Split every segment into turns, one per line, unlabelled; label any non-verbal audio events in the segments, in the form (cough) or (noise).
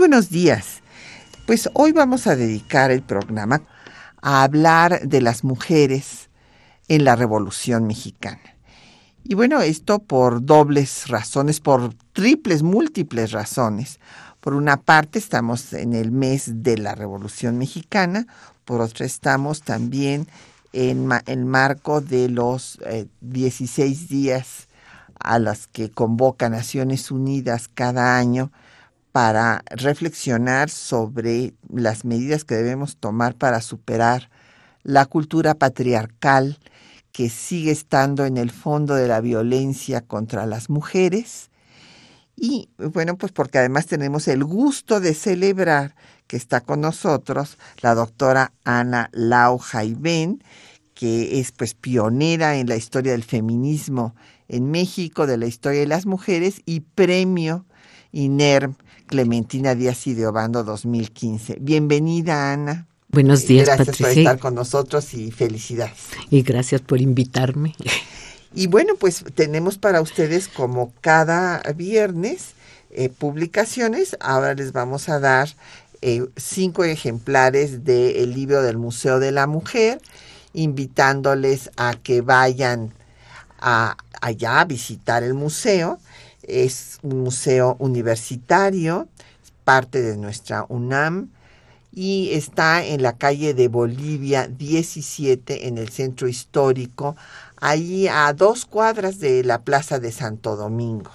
Buenos días. Pues hoy vamos a dedicar el programa a hablar de las mujeres en la Revolución Mexicana. Y bueno, esto por dobles razones, por triples, múltiples razones. Por una parte estamos en el mes de la Revolución Mexicana, por otra estamos también en el marco de los 16 eh, días a los que convoca Naciones Unidas cada año para reflexionar sobre las medidas que debemos tomar para superar la cultura patriarcal que sigue estando en el fondo de la violencia contra las mujeres. Y bueno, pues porque además tenemos el gusto de celebrar que está con nosotros la doctora Ana Lau Jaiben, que es pues pionera en la historia del feminismo en México, de la historia de las mujeres y premio INERM Clementina Díaz y de Obando 2015. Bienvenida, Ana.
Buenos días,
gracias por estar con nosotros y felicidades.
Y gracias por invitarme.
Y bueno, pues tenemos para ustedes como cada viernes eh, publicaciones. Ahora les vamos a dar eh, cinco ejemplares del libro del Museo de la Mujer, invitándoles a que vayan a, allá a visitar el museo. Es un museo universitario, parte de nuestra UNAM y está en la calle de Bolivia 17 en el centro histórico, allí a dos cuadras de la Plaza de Santo Domingo.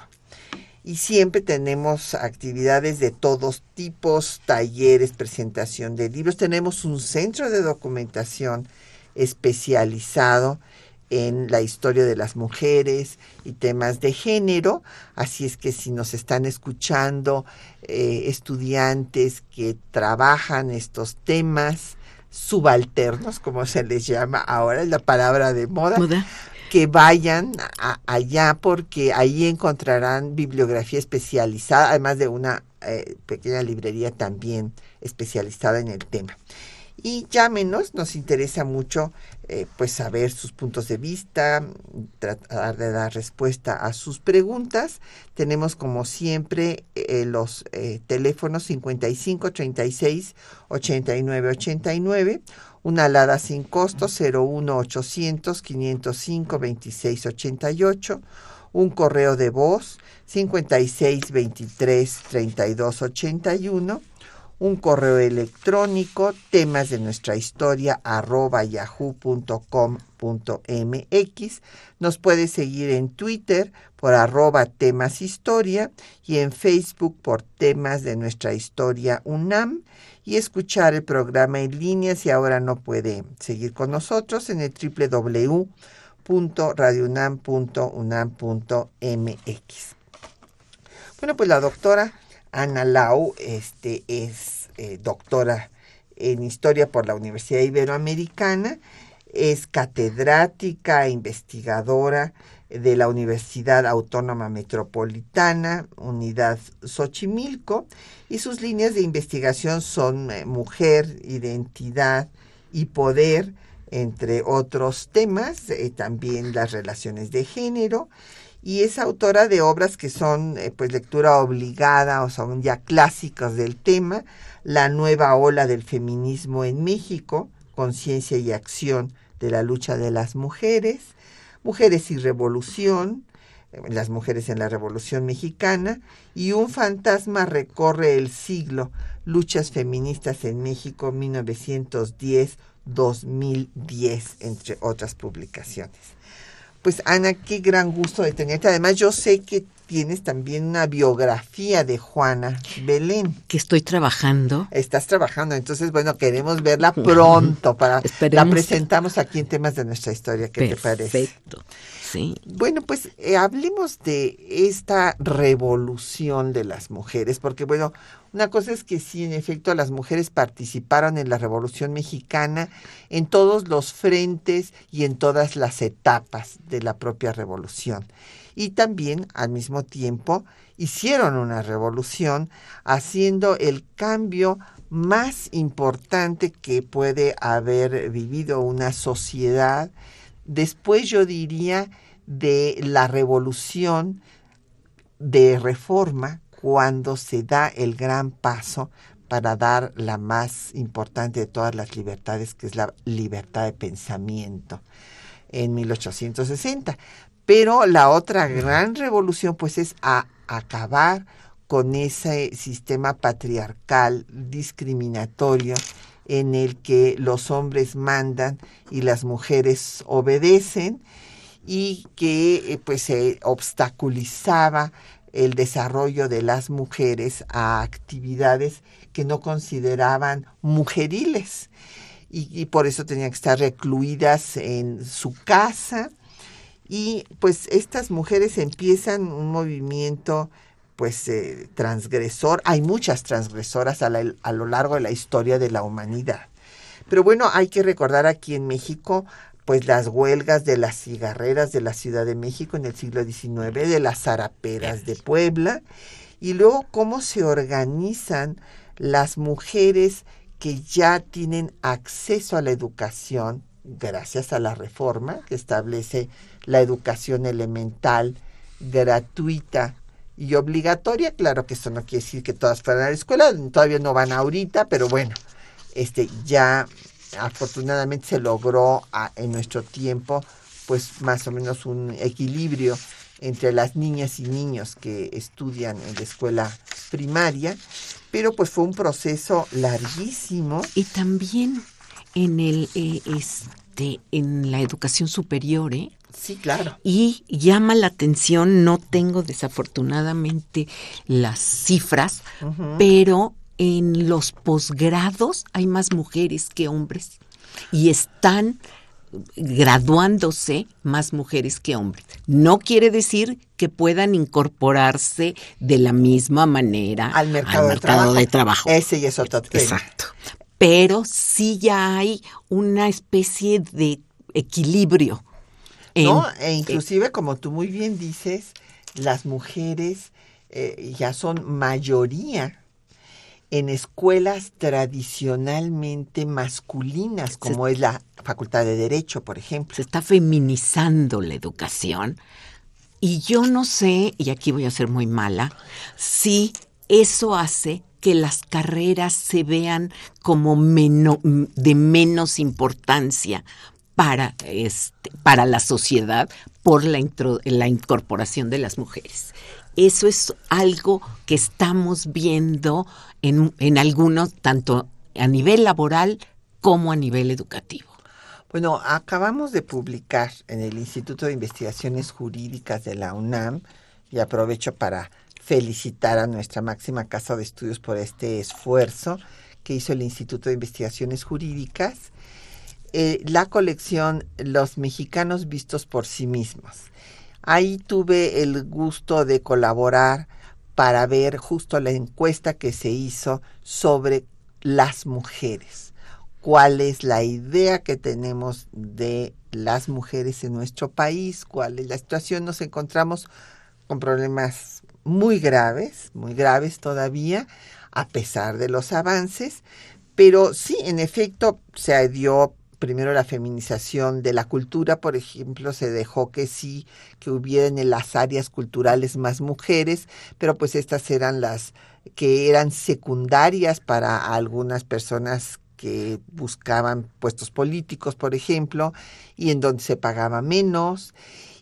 Y siempre tenemos actividades de todos tipos, talleres, presentación de libros. Tenemos un centro de documentación especializado en la historia de las mujeres y temas de género. Así es que si nos están escuchando eh, estudiantes que trabajan estos temas subalternos, como se les llama ahora, es la palabra de moda, que vayan allá porque ahí encontrarán bibliografía especializada, además de una eh, pequeña librería también especializada en el tema y llámenos, nos interesa mucho eh, pues saber sus puntos de vista, tratar de dar respuesta a sus preguntas. Tenemos como siempre eh, los eh, teléfonos 55 36 89 89, una alada sin costo 01 800 505 26 88, un correo de voz 56 23 32 81 un correo electrónico, temas de nuestra historia, arroba yahoo.com.mx. Nos puede seguir en Twitter por arroba temas historia y en Facebook por temas de nuestra historia UNAM y escuchar el programa en línea si ahora no puede seguir con nosotros en el www.radiounam.unam.mx. Bueno, pues la doctora Ana Lau este, es eh, doctora en historia por la Universidad Iberoamericana, es catedrática e investigadora de la Universidad Autónoma Metropolitana, Unidad Xochimilco, y sus líneas de investigación son eh, mujer, identidad y poder, entre otros temas, eh, también las relaciones de género, y es autora de obras que son eh, pues lectura obligada o son ya clásicas del tema, La nueva ola del feminismo en México, Conciencia y acción de la lucha de las mujeres, Mujeres y revolución, eh, las mujeres en la Revolución Mexicana y Un fantasma recorre el siglo, luchas feministas en México 1910-2010, entre otras publicaciones. Pues Ana, qué gran gusto de tenerte. Además, yo sé que tienes también una biografía de Juana Belén.
Que estoy trabajando.
Estás trabajando, entonces bueno, queremos verla pronto para la presentamos aquí en temas de nuestra historia, ¿qué te parece?
Perfecto. Sí.
Bueno, pues eh, hablemos de esta revolución de las mujeres, porque bueno, una cosa es que sí, en efecto, las mujeres participaron en la Revolución Mexicana en todos los frentes y en todas las etapas de la propia revolución y también al mismo tiempo hicieron una revolución haciendo el cambio más importante que puede haber vivido una sociedad. Después yo diría de la revolución de reforma cuando se da el gran paso para dar la más importante de todas las libertades, que es la libertad de pensamiento en 1860. Pero la otra gran revolución pues es a acabar con ese sistema patriarcal discriminatorio en el que los hombres mandan y las mujeres obedecen y que eh, pues se obstaculizaba el desarrollo de las mujeres a actividades que no consideraban mujeriles y, por eso tenían que estar recluidas en su casa y pues estas mujeres empiezan un movimiento pues eh, transgresor. Hay muchas transgresoras a lo largo de la historia de la humanidad. Pero bueno, hay que recordar aquí en México pues las huelgas de las cigarreras de la Ciudad de México en el siglo XIX, de las zaraperas de Puebla, y luego cómo se organizan las mujeres que ya tienen acceso a la educación gracias a la reforma que establece la educación elemental gratuita y obligatoria. Claro que eso no quiere decir que todas fueran a la escuela, todavía no van ahorita, pero bueno, este ya afortunadamente se logró en nuestro tiempo pues más o menos un equilibrio entre las niñas y niños que estudian en la escuela primaria, pero pues fue un proceso larguísimo.
Y también en el eh, este en la educación superior, ¿eh?
Sí, claro.
Y llama la atención, no tengo desafortunadamente las cifras, pero en los posgrados hay más mujeres que hombres y están graduándose más mujeres que hombres. No quiere decir que puedan incorporarse de la misma manera
al mercado, de, trabajo. Ese y es otro
tema. Exacto. Pero sí ya hay una especie de equilibrio
no, e inclusive, como tú muy bien dices, las mujeres eh, ya son mayoría en escuelas tradicionalmente masculinas, como es la Facultad de Derecho, por ejemplo.
Se está feminizando la educación. Y yo no sé, y aquí voy a ser muy mala, si eso hace que las carreras se vean como de menos importancia, para, este, para la sociedad por la, la incorporación de las mujeres. Eso es algo que estamos viendo en, en algunos, tanto a nivel laboral como a nivel educativo.
Bueno, acabamos de publicar en el Instituto de Investigaciones Jurídicas de la UNAM, y aprovecho para felicitar a nuestra máxima casa de estudios por este esfuerzo que hizo el Instituto de Investigaciones Jurídicas, eh, la colección Los mexicanos vistos por sí mismos. Ahí tuve el gusto de colaborar para ver justo la encuesta que se hizo sobre las mujeres. ¿Cuál es la idea que tenemos de las mujeres en nuestro país? ¿Cuál es la situación? Nos encontramos con problemas muy graves, muy graves todavía, a pesar de los avances, pero sí, en efecto, se dio primero la feminización de la cultura, por ejemplo, se dejó que sí, que hubieran en las áreas culturales más mujeres, pero pues estas eran las que eran secundarias para algunas personas que buscaban puestos políticos, por ejemplo, y en donde se pagaba menos.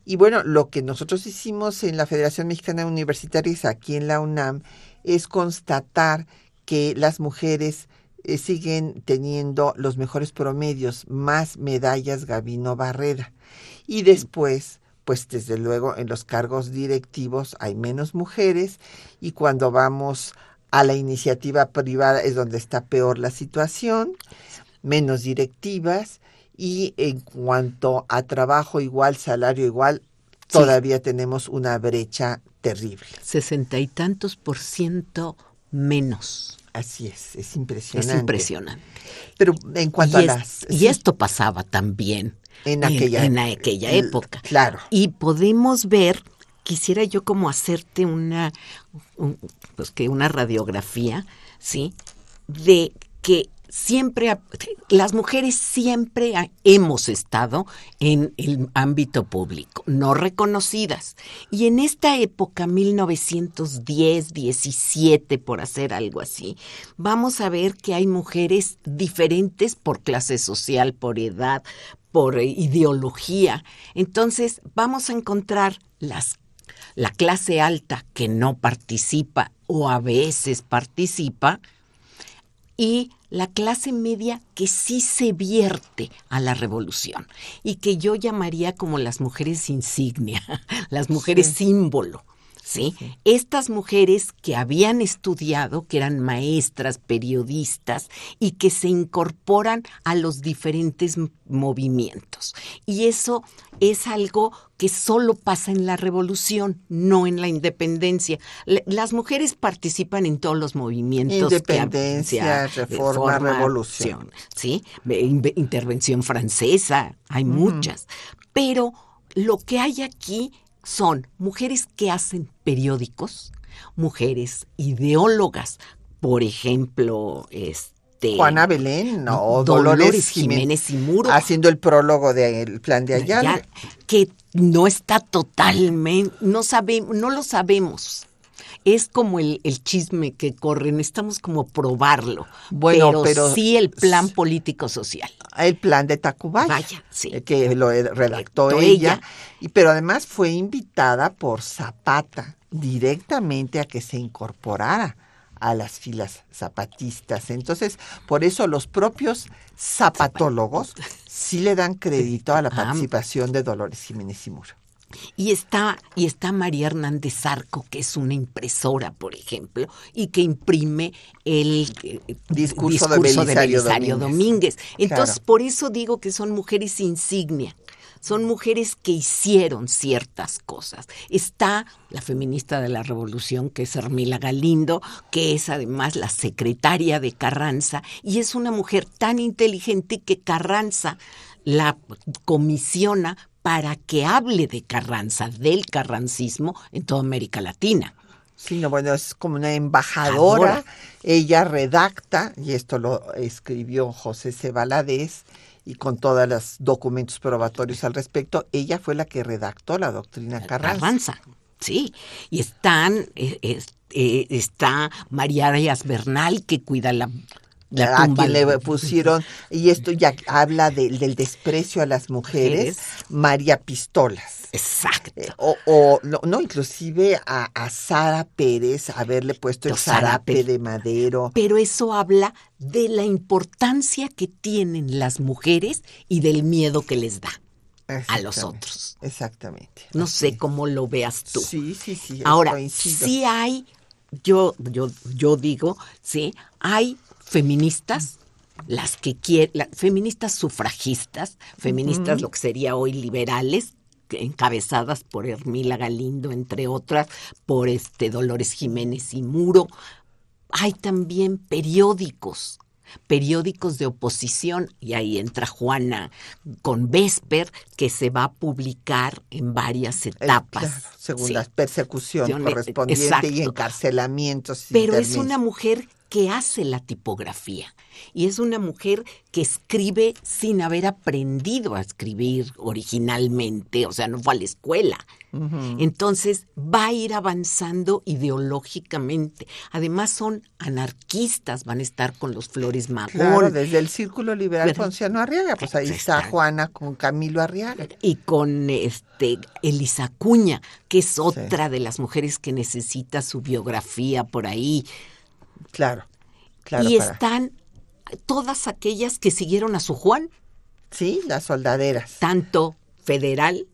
Y bueno, lo que nosotros hicimos en la Federación Mexicana de Universitarias, aquí en la UNAM, es constatar que las mujeres eh, siguen teniendo los mejores promedios, más medallas Gabino Barrera. Y después, pues desde luego en los cargos directivos hay menos mujeres y cuando vamos a la iniciativa privada es donde está peor la situación, menos directivas y en cuanto a trabajo igual, salario igual, todavía tenemos una brecha terrible.
Sesenta y tantos por ciento menos.
Así es, es impresionante.
Es impresionante.
Pero en cuanto
y
a
es-
las...
Y esto pasaba también
En aquella-
en aquella época.
claro.
Y podemos ver, quisiera yo como hacerte una, un- pues que una radiografía, ¿sí? De que siempre, las mujeres siempre hemos estado en el ámbito público, no reconocidas. Y en esta época, 1910, 17, por hacer algo así, vamos a ver que hay mujeres diferentes por clase social, por edad, por eh, ideología. Entonces, vamos a encontrar las la clase alta que no participa o a veces participa y la clase media que sí se vierte a la revolución y que yo llamaría como las mujeres insignia, (laughs) las mujeres
Sí.
símbolo. ¿Sí? Estas mujeres que habían estudiado, que eran maestras, periodistas y que se incorporan a los diferentes movimientos. Y eso es algo que solo pasa en la revolución, no en la independencia. Las mujeres participan en todos los movimientos.
Independencia, reforma, revolución.
¿sí? Intervención francesa, hay muchas. Pero lo que hay aquí son mujeres que hacen periódicos, mujeres ideólogas, por ejemplo, este
Juana Belén ¿no? o
Dolores
Dolores,
Jiménez y Muro.
haciendo el prólogo del plan de Ayala.
ya, que no está totalmente, no sabemos, no lo sabemos. Es como el, el chisme que corre, necesitamos como probarlo.
Bueno,
pero,
pero-
sí el plan político social.
el plan de Tacubaya,
Vaya, sí.
eh, que lo redactó ella,
ella.
y pero además fue invitada por Zapata directamente a que se incorporara a las filas zapatistas. Entonces, por eso los propios zapatólogos sí le dan crédito a la participación de Dolores Jiménez y Muro.
Y está, y está María Hernández Arco, que es una impresora, por ejemplo, y que imprime el eh,
Discurso de Belisario Domínguez.
Domínguez. Entonces,
Claro.
por eso digo que son mujeres insignia. Son mujeres que hicieron ciertas cosas. Está la feminista de la revolución, que es Hermila Galindo, que es además la secretaria de Carranza, y es una mujer tan inteligente que Carranza la comisiona para que hable de Carranza, del carrancismo en toda América Latina.
Sí, no, bueno, es como una embajadora. Ella redacta, y esto lo escribió José C. Valadez, y con todos los documentos probatorios al respecto, ella fue la que redactó la doctrina Carranza.
Carranza, sí. Y están, eh, es- eh, está María Arias Bernal, que cuida la, la
a quien le pusieron, y esto ya habla de- del desprecio a las mujeres. María Pistolas.
Exacto.
Eh, o, o no, no, inclusive a, a Sara Pérez haberle puesto el
zarape.
de madero.
Pero eso habla de la importancia que tienen las mujeres y del miedo que les da a los otros.
Exactamente.
No
así
sé cómo lo veas tú.
Sí, sí, sí.
Ahora,
coincido.
sí hay, yo, yo, yo digo, sí, hay feministas, las que quieren, feministas sufragistas, feministas lo que sería hoy liberales, encabezadas por Hermila Galindo, entre otras, por este Dolores Jiménez y Muro. Hay también periódicos, periódicos de oposición, y ahí entra Juana con Vesper, que se va a publicar en varias
Eh,
etapas.
claro, según
Sí.
la persecución
Yo le-
correspondiente y
exacto.
encarcelamientos.
Pero es una mujer que hace la tipografía y es una mujer que escribe sin haber aprendido a escribir originalmente, o sea, no fue a la escuela. Entonces va a ir avanzando ideológicamente. Además son anarquistas, van a estar con los Flores Magón.
Claro, desde el Círculo Liberal
Pero-
Ponciano Arriaga, pues ahí está
Está.
Juana con Camilo Arriaga.
y con este Elisa Cuña, que es otra de las mujeres que necesita su biografía por ahí.
Claro, claro.
y
para-
están todas aquellas que siguieron a su Juan,
Sí, las soldaderas.
tanto federal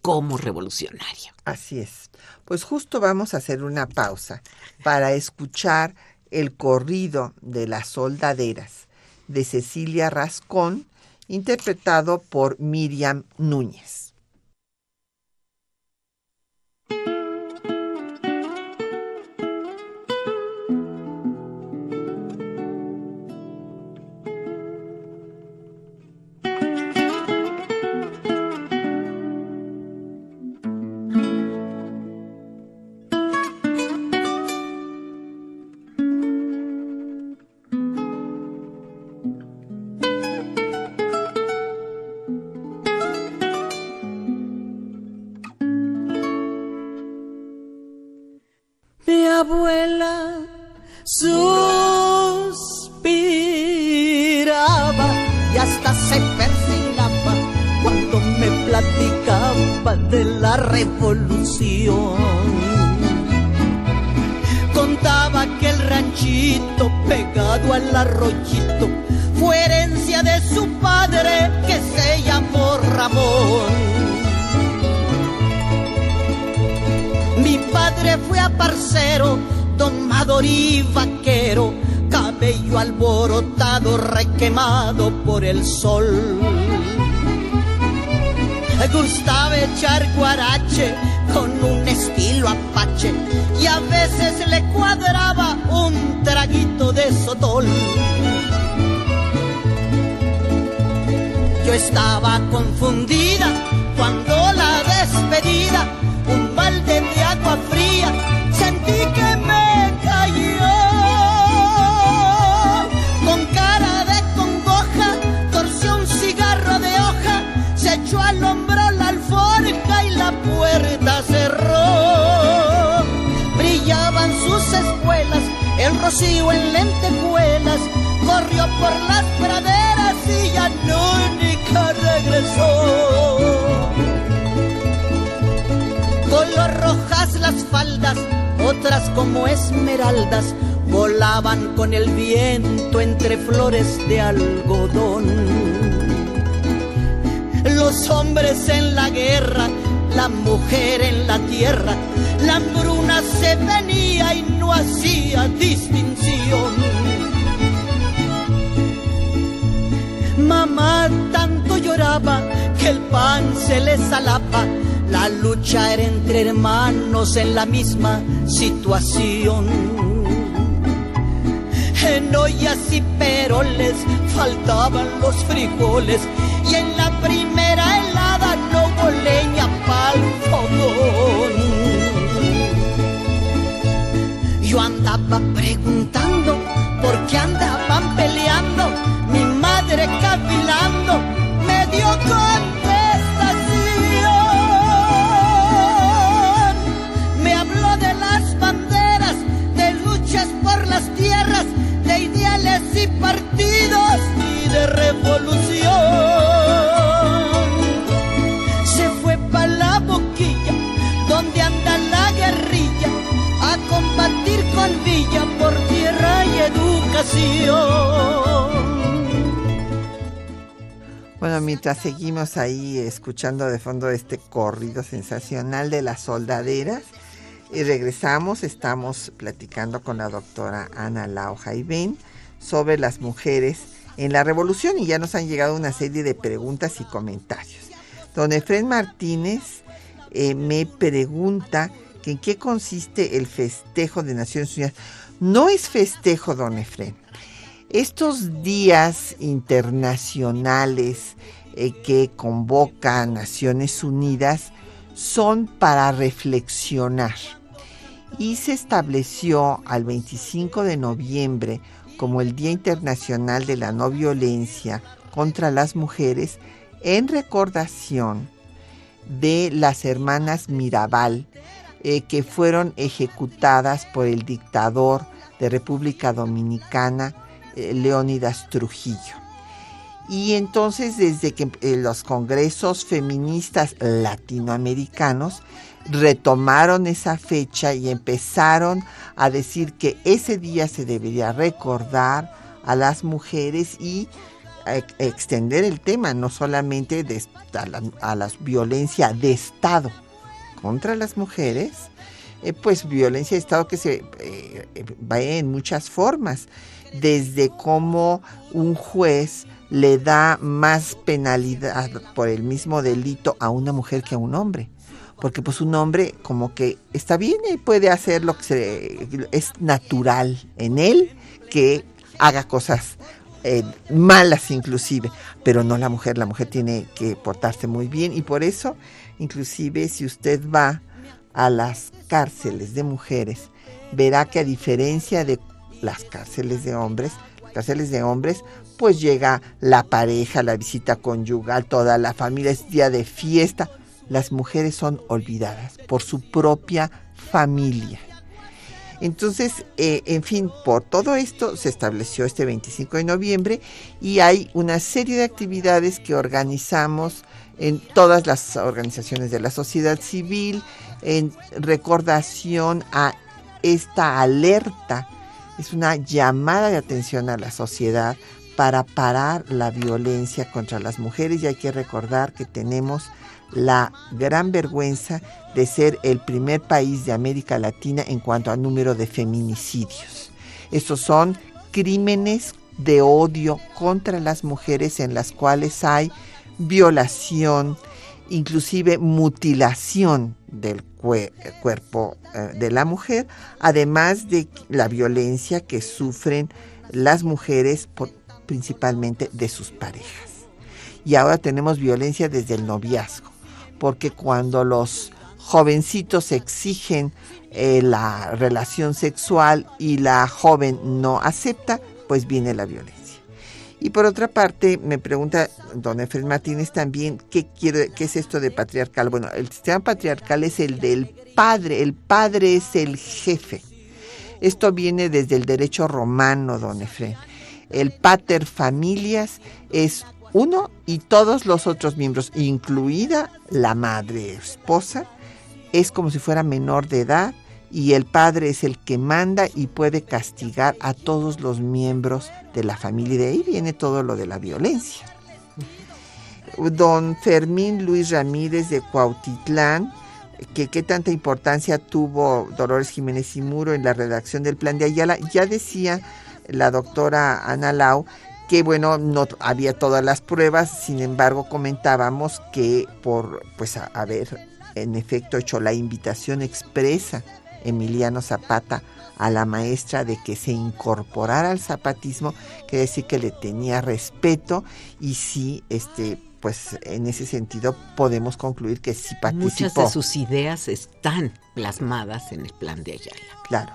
como revolucionario.
Así es. Pues justo vamos a hacer una pausa para escuchar el corrido de las soldaderas de Cecilia Rascón, interpretado por Miriam Núñez.
Como esmeraldas, volaban con el viento entre flores de algodón. Los hombres en la guerra la mujer en la tierra, la hambruna se venía y no hacía distinción. Mamá tanto lloraba que el pan se le salaba, la lucha era entre hermanos en la misma situación. En ollas y peroles faltaban los frijoles y en la primera helada no hubo leña pa'l fogón. Yo andaba preguntando por qué andaban peleando, mi madre cavilando me dio contestación. Por tierra y educación.
Bueno, mientras seguimos ahí escuchando de fondo este corrido sensacional de las soldaderas, y regresamos, estamos platicando con la doctora Ana Lao Jaibén sobre las mujeres en la revolución y ya nos han llegado una serie de preguntas y comentarios. Don Efren Martínez eh, me pregunta en qué consiste el festejo de Naciones Unidas. No es festejo, don Efren. Estos días internacionales eh, que convoca Naciones Unidas son para reflexionar y se estableció al 25 de noviembre como el Día Internacional de la No Violencia contra las Mujeres en recordación de las hermanas Mirabal, eh, que fueron ejecutadas por el dictador de República Dominicana, eh, Leónidas Trujillo. Y entonces desde que eh, los congresos feministas latinoamericanos retomaron esa fecha y empezaron a decir que ese día se debería recordar a las mujeres y extender el tema no solamente a, la, a la violencia de Estado contra las mujeres, eh, pues violencia de Estado que se eh, va en muchas formas, desde cómo un juez le da más penalidad por el mismo delito a una mujer que a un hombre. Porque pues un hombre como que está bien y puede hacer lo que se, es natural en él que haga cosas eh, malas inclusive, pero no la mujer, la mujer tiene que portarse muy bien y por eso inclusive si usted va a las cárceles de mujeres, verá que a diferencia de las cárceles de hombres, cárceles de hombres, pues llega la pareja, la visita conyugal, toda la familia, es día de fiesta. Las mujeres son olvidadas por su propia familia. Entonces, eh, en fin, por todo esto se estableció este 25 de noviembre y hay una serie de actividades que organizamos en todas las organizaciones de la sociedad civil, en recordación a esta alerta. Es una llamada de atención a la sociedad para parar la violencia contra las mujeres y hay que recordar que tenemos la gran vergüenza de ser el primer país de América Latina en cuanto a número de feminicidios. Estos son crímenes de odio contra las mujeres en las cuales hay violación, inclusive mutilación del cuerpo eh, de la mujer, además de la violencia que sufren las mujeres principalmente de sus parejas. Y ahora tenemos violencia desde el noviazgo, porque cuando los jovencitos exigen eh, la relación sexual y la joven no acepta, pues viene la violencia. Y por otra parte, me pregunta don Efraín Martínez también, ¿qué, quiere, ¿qué es esto de patriarcal? Bueno, el sistema patriarcal es el del padre, el padre es el jefe. Esto viene desde el derecho romano, don Efraín. El pater familias es uno y todos los otros miembros, incluida la madre esposa, es como si fuera menor de edad y el padre es el que manda y puede castigar a todos los miembros de la familia. Y de ahí viene todo lo de la violencia. Don Fermín Luis Ramírez de Cuautitlán, que qué tanta importancia tuvo Dolores Jiménez y Muro en la redacción del plan de Ayala, ya decía la doctora Ana Lau que bueno, no había todas las pruebas, sin embargo comentábamos que por pues haber en efecto hecho la invitación expresa Emiliano Zapata a la maestra de que se incorporara al zapatismo, quiere decir que le tenía respeto y sí, este, pues en ese sentido podemos concluir que sí participó.
Muchas de sus ideas están plasmadas en el plan de Ayala.
Claro.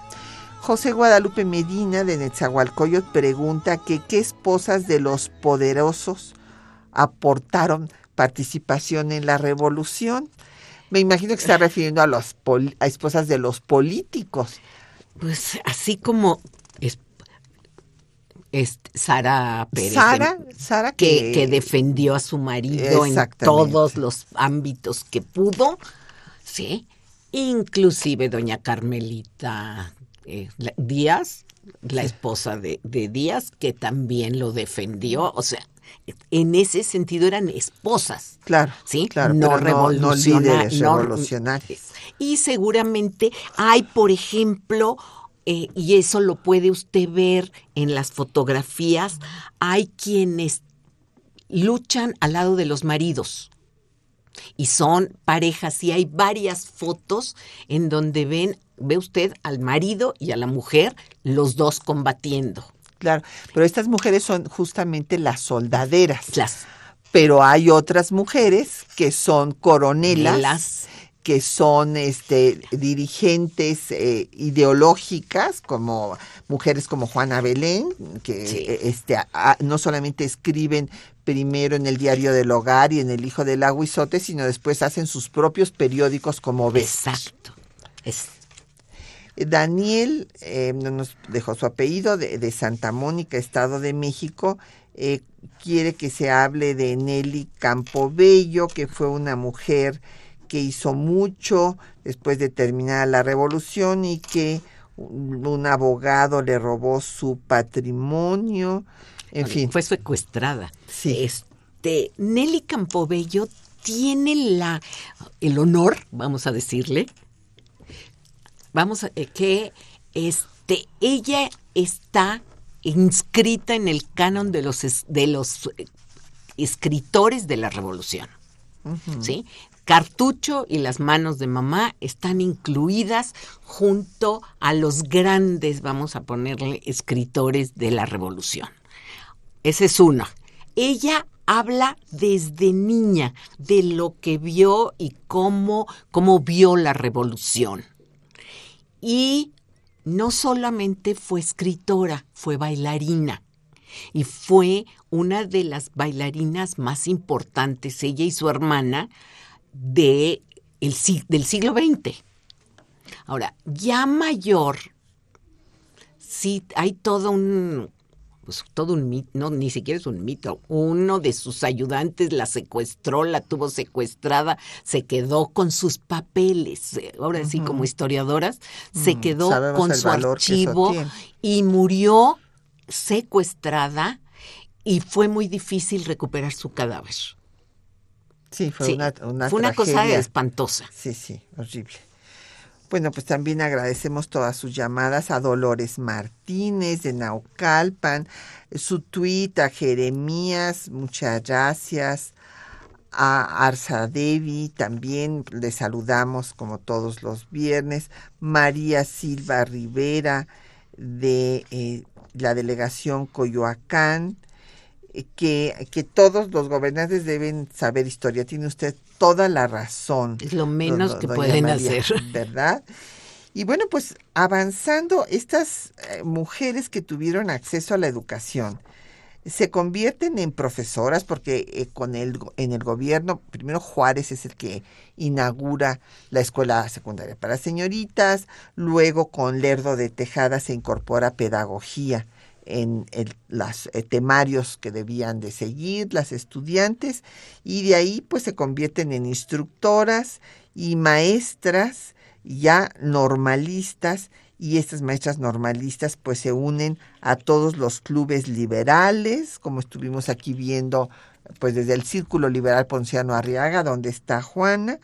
José Guadalupe Medina de Netzahualcoyot pregunta que qué esposas de los poderosos aportaron participación en la revolución. Me imagino que está refiriendo a, los a esposas de los políticos.
Pues así como es, Sara Pérez.
Sara, Sara
que, que, defendió a su marido en todos los ámbitos que pudo, ¿sí? Inclusive doña Carmelita eh, Díaz, la esposa de, de Díaz, que también lo defendió. O sea, en ese sentido eran esposas.
Claro.
¿Sí?
Claro,
no,
revolucionarias.
Y seguramente hay, por ejemplo, eh, y eso lo puede usted ver en las fotografías, hay quienes luchan al lado de los maridos. Y son parejas, y hay varias fotos en donde ven, ve usted al marido y a la mujer, los dos combatiendo.
Claro, pero estas mujeres son justamente las soldaderas.
Las.
Pero hay otras mujeres que son coronelas, que son este, dirigentes eh, ideológicas, como mujeres como Juana Belén, que este, no solamente escriben primero en el diario del hogar y en el hijo del aguizote, sino después hacen sus propios periódicos como ves.
Exacto.
Es Daniel, eh, nos dejó su apellido, de, Santa Mónica, Estado de México, eh, quiere que se hable de Nelly Campobello, que fue una mujer que hizo mucho después de terminar la revolución y que un, abogado le robó su patrimonio. En fin.
Fue secuestrada.
Sí.
Este, Nelly Campobello tiene la, el honor, vamos a decirle, vamos a, eh, que este, ella está inscrita en el canon de los, de los eh, escritores de la revolución. ¿sí? Cartucho y las manos de mamá están incluidas junto a los grandes, vamos a ponerle, escritores de la revolución. Esa es una. Ella habla desde niña de lo que vio y cómo, cómo vio la revolución. Y no solamente fue escritora, fue bailarina. Y fue una de las bailarinas más importantes, ella y su hermana, de el, del siglo XX. Ahora, ya mayor, sí hay todo un, pues todo un mito, no, ni siquiera es un mito. Uno de sus ayudantes la secuestró, la tuvo secuestrada, se quedó con sus papeles. eh, Ahora sí, como historiadoras, se
Mm,
quedó
sabemos
con su archivo y murió secuestrada y fue muy difícil recuperar su cadáver.
Sí, fue
Sí,
una, una
fue una cosa espantosa.
Sí, sí, horrible. Bueno, pues también agradecemos todas sus llamadas a Dolores Martínez de Naucalpan, su tweet a Jeremías, muchas gracias. A Arza Devi también le saludamos como todos los viernes. María Silva Rivera de eh, la delegación Coyoacán eh, que, que todos los gobernantes deben saber historia. Tiene usted toda la razón.
Es lo menos
do-
que pueden
María,
hacer. (laughs)
¿Verdad? Y bueno, pues avanzando, estas eh, mujeres que tuvieron acceso a la educación se convierten en profesoras porque eh, con el, en el gobierno, primero Juárez es el que inaugura la escuela secundaria para señoritas, luego con Lerdo de Tejada se incorpora pedagogía en los temarios que debían de seguir las estudiantes y de ahí pues se convierten en instructoras y maestras ya normalistas y estas maestras normalistas pues se unen a todos los clubes liberales, como estuvimos aquí viendo pues desde el Círculo Liberal Ponciano Arriaga, donde está Juana,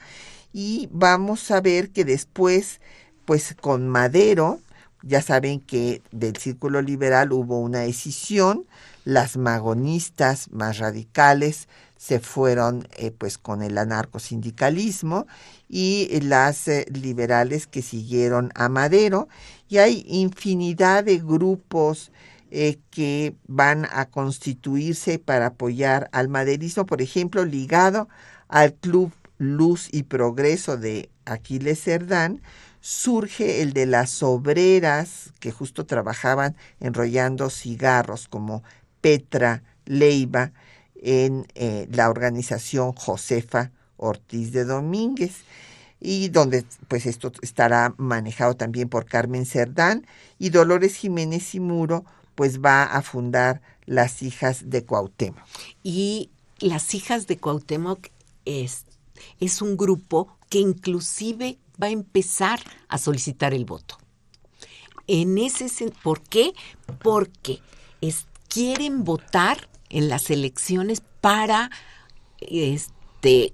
y vamos a ver que después pues con Madero, ya saben que del Círculo Liberal hubo una decisión, las magonistas más radicales se fueron eh, pues con el anarcosindicalismo y las eh, liberales que siguieron a Madero. Y hay infinidad de grupos eh, que van a constituirse para apoyar al maderismo, por ejemplo, ligado al Club Luz y Progreso de Aquiles Cerdán, surge el de las obreras que justo trabajaban enrollando cigarros como Petra Leiva en eh, la organización Josefa Ortiz de Domínguez y donde pues esto estará manejado también por Carmen Cerdán y Dolores Jiménez y Muro pues va a fundar las hijas de Cuauhtémoc.
Y las hijas de Cuauhtémoc es, es un grupo que inclusive va a empezar a solicitar el voto. En ese ¿Por qué? Porque quieren votar en las elecciones para este,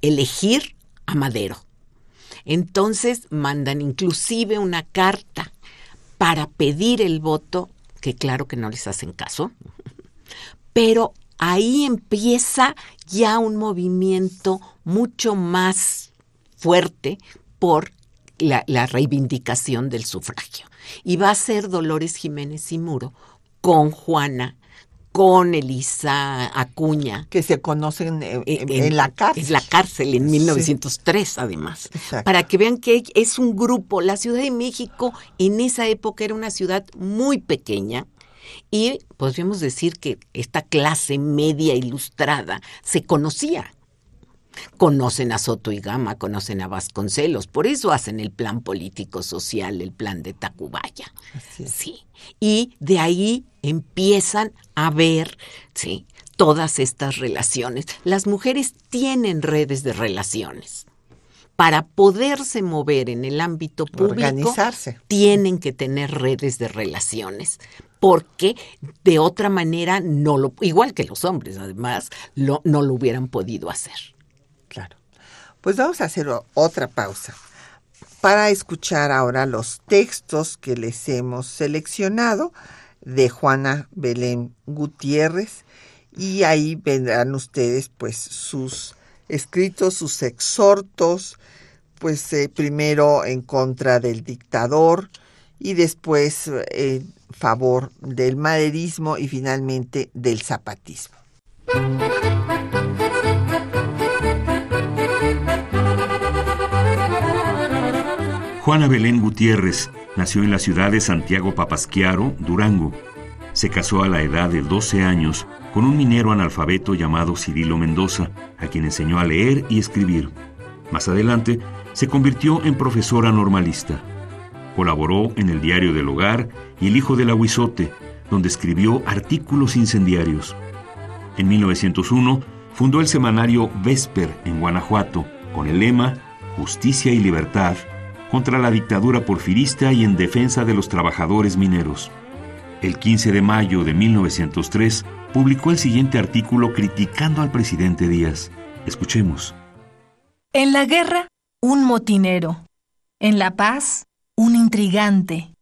elegir a Madero. Entonces mandan inclusive una carta para pedir el voto, que claro que no les hacen caso, pero ahí empieza ya un movimiento mucho más fuerte por la, la reivindicación del sufragio. Y va a ser Dolores Jiménez y Muro con Juana, con Elisa Acuña.
que se conocen eh, en,
En,
en la cárcel.
En la cárcel, en
Sí.
1903 además.
Exacto.
Para que vean que es un grupo. La Ciudad de México en esa época era una ciudad muy pequeña y podríamos decir que esta clase media ilustrada se conocía. Conocen a Soto y Gama, conocen a Vasconcelos, por eso hacen el plan político social, el plan de Tacubaya. Sí. Y de ahí empiezan a ver, sí, todas estas relaciones. Las mujeres tienen redes de relaciones. Para poderse mover en el ámbito público,
Organizarse.
tienen que tener redes de relaciones. porque de otra manera no lo, igual que los hombres además, lo, no lo hubieran podido hacer.
Pues vamos a hacer otra pausa para escuchar ahora los textos que les hemos seleccionado de Juana Belén Gutiérrez y ahí vendrán ustedes pues sus escritos, sus exhortos, pues eh, primero en contra del dictador y después en favor del maderismo y finalmente del zapatismo.
Juana Belén Gutiérrez nació en la ciudad de Santiago Papasquiaro, Durango. Se casó a la edad de 12 años con un minero analfabeto llamado Cirilo Mendoza, a quien enseñó a leer y escribir. Más adelante, se convirtió en profesora normalista. Colaboró en el Diario del Hogar y El Hijo del Aguizote, donde escribió artículos incendiarios. En 1901 fundó el semanario Vesper en Guanajuato, con el lema Justicia y Libertad contra la dictadura porfirista y en defensa de los trabajadores mineros. El 15 de mayo de 1903 publicó el siguiente artículo criticando al presidente Díaz. Escuchemos.
En la guerra, un motinero. En la paz, un intrigante.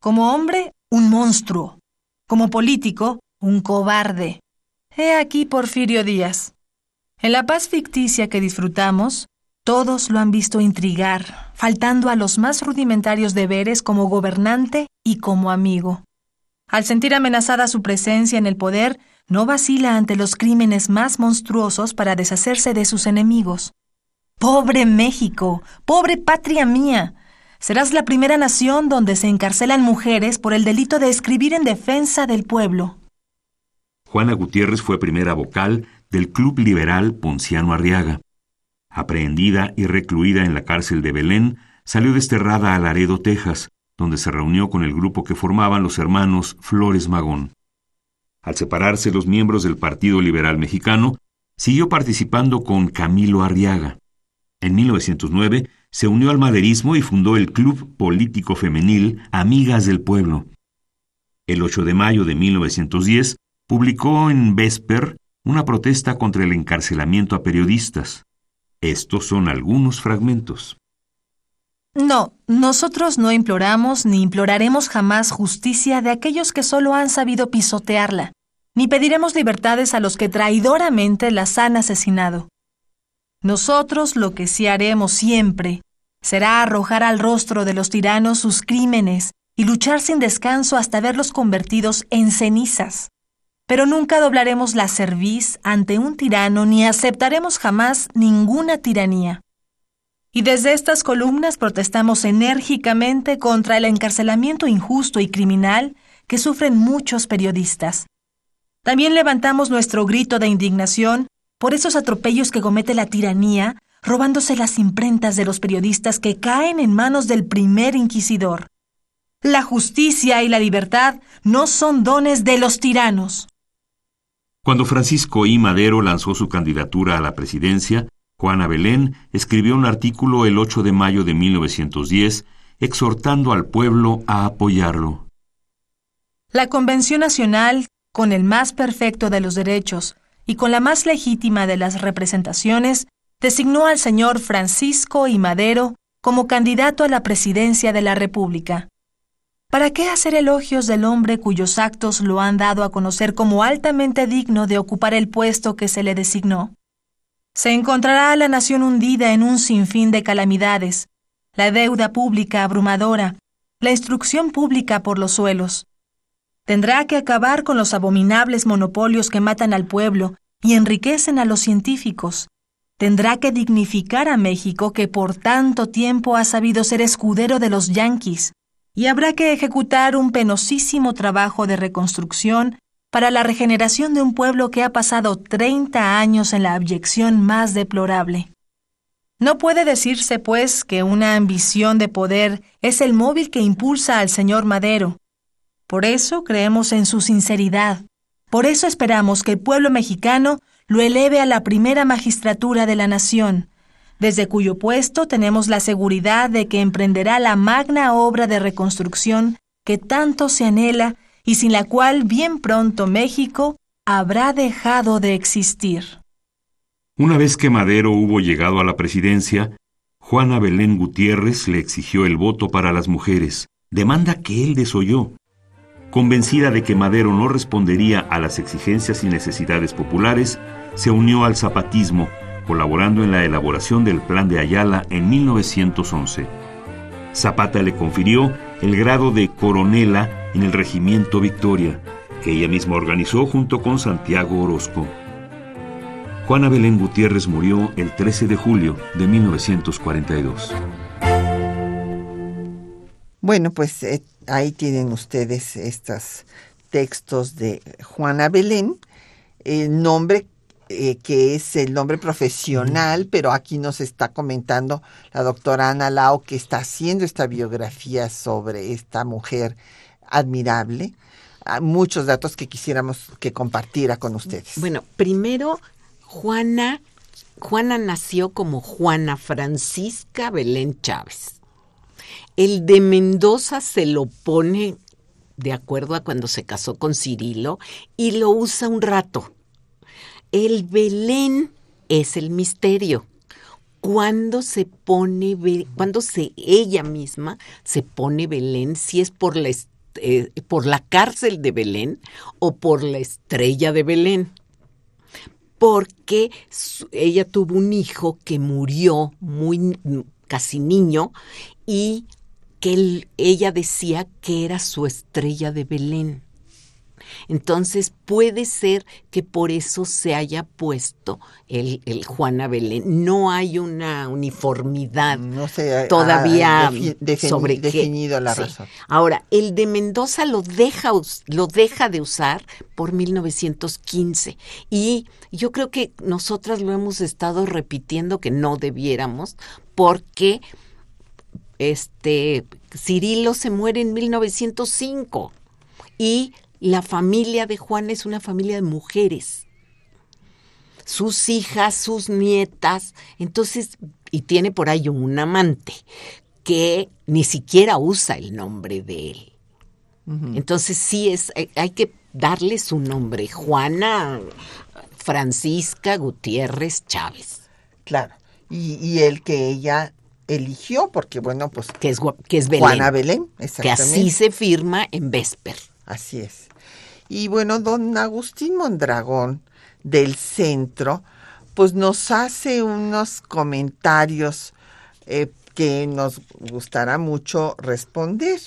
Como hombre, un monstruo. Como político, un cobarde. He aquí Porfirio Díaz. En la paz ficticia que disfrutamos, todos lo han visto intrigar, faltando a los más rudimentarios deberes como gobernante y como amigo. Al sentir amenazada su presencia en el poder, no vacila ante los crímenes más monstruosos para deshacerse de sus enemigos. Pobre México, pobre patria mía. Serás la primera nación donde se encarcelan mujeres por el delito de escribir en defensa del pueblo.
Juana Gutiérrez fue primera vocal del Club Liberal Ponciano Arriaga. Aprehendida y recluida en la cárcel de Belén, salió desterrada a Laredo, Texas, donde se reunió con el grupo que formaban los hermanos Flores Magón. Al separarse los miembros del Partido Liberal Mexicano, siguió participando con Camilo Arriaga. En 1909 se unió al maderismo y fundó el Club Político Femenil Amigas del Pueblo. El 8 de mayo de 1910 publicó en Vesper una protesta contra el encarcelamiento a periodistas. Estos son algunos fragmentos.
No, nosotros no imploramos ni imploraremos jamás justicia de aquellos que solo han sabido pisotearla, ni pediremos libertades a los que traidoramente las han asesinado. Nosotros lo que sí haremos siempre será arrojar al rostro de los tiranos sus crímenes y luchar sin descanso hasta verlos convertidos en cenizas pero nunca doblaremos la cerviz ante un tirano ni aceptaremos jamás ninguna tiranía. Y desde estas columnas protestamos enérgicamente contra el encarcelamiento injusto y criminal que sufren muchos periodistas. También levantamos nuestro grito de indignación por esos atropellos que comete la tiranía, robándose las imprentas de los periodistas que caen en manos del primer inquisidor. La justicia y la libertad no son dones de los tiranos.
Cuando Francisco I. Madero lanzó su candidatura a la presidencia, Juana Belén escribió un artículo el 8 de mayo de 1910 exhortando al pueblo a apoyarlo.
La Convención Nacional, con el más perfecto de los derechos y con la más legítima de las representaciones, designó al señor Francisco I. Madero como candidato a la presidencia de la República. ¿Para qué hacer elogios del hombre cuyos actos lo han dado a conocer como altamente digno de ocupar el puesto que se le designó? Se encontrará a la nación hundida en un sinfín de calamidades, la deuda pública abrumadora, la instrucción pública por los suelos. Tendrá que acabar con los abominables monopolios que matan al pueblo y enriquecen a los científicos. Tendrá que dignificar a México que por tanto tiempo ha sabido ser escudero de los yanquis y habrá que ejecutar un penosísimo trabajo de reconstrucción para la regeneración de un pueblo que ha pasado 30 años en la abyección más deplorable. No puede decirse, pues, que una ambición de poder es el móvil que impulsa al señor Madero. Por eso creemos en su sinceridad. Por eso esperamos que el pueblo mexicano lo eleve a la primera magistratura de la nación, desde cuyo puesto tenemos la seguridad de que emprenderá la magna obra de reconstrucción que tanto se anhela y sin la cual bien pronto México habrá dejado de existir.
Una vez que Madero hubo llegado a la presidencia, Juana Belén Gutiérrez le exigió el voto para las mujeres, demanda que él desoyó. Convencida de que Madero no respondería a las exigencias y necesidades populares, se unió al zapatismo, colaborando en la elaboración del Plan de Ayala en 1911. Zapata le confirió el grado de coronela en el Regimiento Victoria, que ella misma organizó junto con Santiago Orozco. Juana Belén Gutiérrez murió el 13 de julio de 1942.
Bueno, pues eh, ahí tienen ustedes estos textos de Juana Belén, el nombre eh, que es el nombre profesional, pero aquí nos está comentando la doctora Ana Lao que está haciendo esta biografía sobre esta mujer admirable. Ah, muchos datos que quisiéramos que compartiera con ustedes.
Bueno, primero, Juana, Juana nació como Juana Francisca Belén Chávez. El de Mendoza se lo pone de acuerdo a cuando se casó con Cirilo y lo usa un rato el Belén es el misterio. Cuando se pone, cuando se ella misma se pone Belén, si es por la, eh, por la cárcel de Belén o por la estrella de Belén. Porque ella tuvo un hijo que murió muy casi niño y que ella decía que era su estrella de Belén. Entonces puede ser que por eso se haya puesto el, Juana Belén. No hay una uniformidad no se todavía sobre
definido la razón.
Ahora, el de Mendoza lo deja, lo deja de usar por 1915 y yo creo que nosotras lo hemos estado repitiendo que no debiéramos porque este Cirilo se muere en 1905 y la familia de Juan es una familia de mujeres. Sus hijas, sus nietas, entonces, y tiene por ahí un amante que ni siquiera usa el nombre de él. Entonces sí es, eh, hay que darle su nombre, Juana Francisca Gutiérrez Chávez.
Claro, y, el que ella eligió, porque bueno, pues...
Que es, que es
Juana Belén,
exactamente. Que así se firma en Vesper.
Así es. Y bueno, don Agustín Mondragón del centro, pues nos hace unos comentarios eh, que nos gustará mucho responder.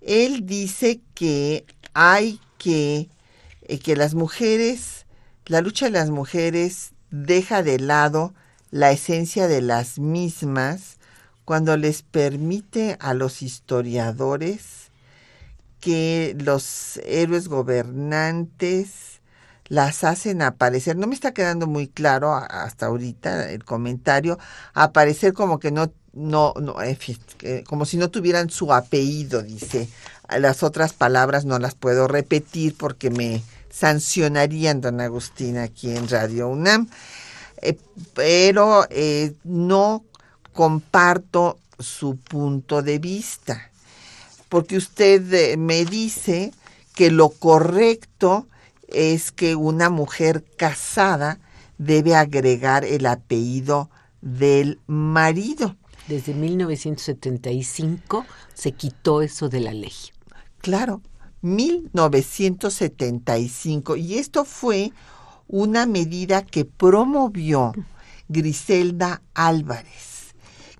Él dice que hay que, eh, que las mujeres, la lucha de las mujeres deja de lado la esencia de las mismas cuando les permite a los historiadores que los héroes gobernantes las hacen aparecer, no me está quedando muy claro hasta ahorita el comentario, aparecer como que no, no, no como si no tuvieran su apellido, dice. Las otras palabras no las puedo repetir porque me sancionarían, don Agustín, aquí en Radio UNAM. Eh, pero eh, no comparto su punto de vista porque usted eh, me dice que lo correcto es que una mujer casada debe agregar el apellido del marido.
Desde 1975 se quitó eso de la ley.
Claro, 1975. Y esto fue una medida que promovió Griselda Álvarez,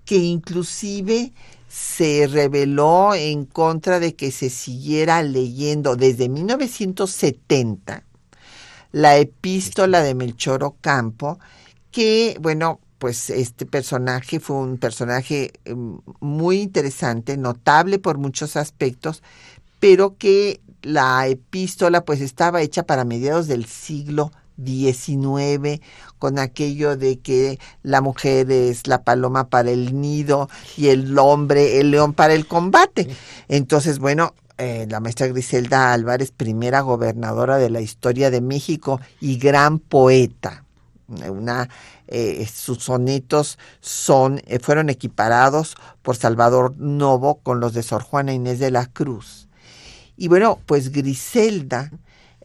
que inclusive se rebeló en contra de que se siguiera leyendo desde 1970 la epístola de Melchor Ocampo, que, bueno, pues este personaje fue un personaje em, muy interesante, notable por muchos aspectos, pero que la epístola pues estaba hecha para mediados del siglo 19 con aquello de que la mujer es la paloma para el nido y el hombre el león para el combate. Entonces, bueno, eh, la maestra Griselda Álvarez, primera gobernadora de la historia de México y gran poeta. Una, eh, sus sonetos son, eh, fueron equiparados por Salvador Novo con los de Sor Juana Inés de la Cruz. Y bueno, pues Griselda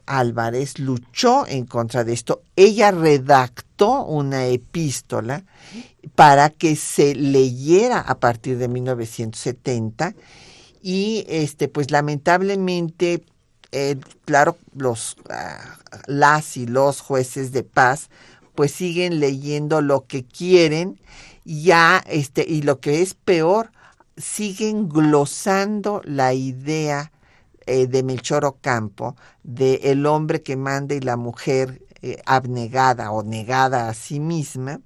Álvarez luchó en contra de esto. Ella redactó una epístola para que se leyera a partir de 1970 y este pues lamentablemente eh, claro los ah, las y los jueces de paz pues siguen leyendo lo que quieren ya este y lo que es peor siguen glosando la idea eh, de Melchor Ocampo, de el hombre que manda y la mujer eh, abnegada o negada a sí misma,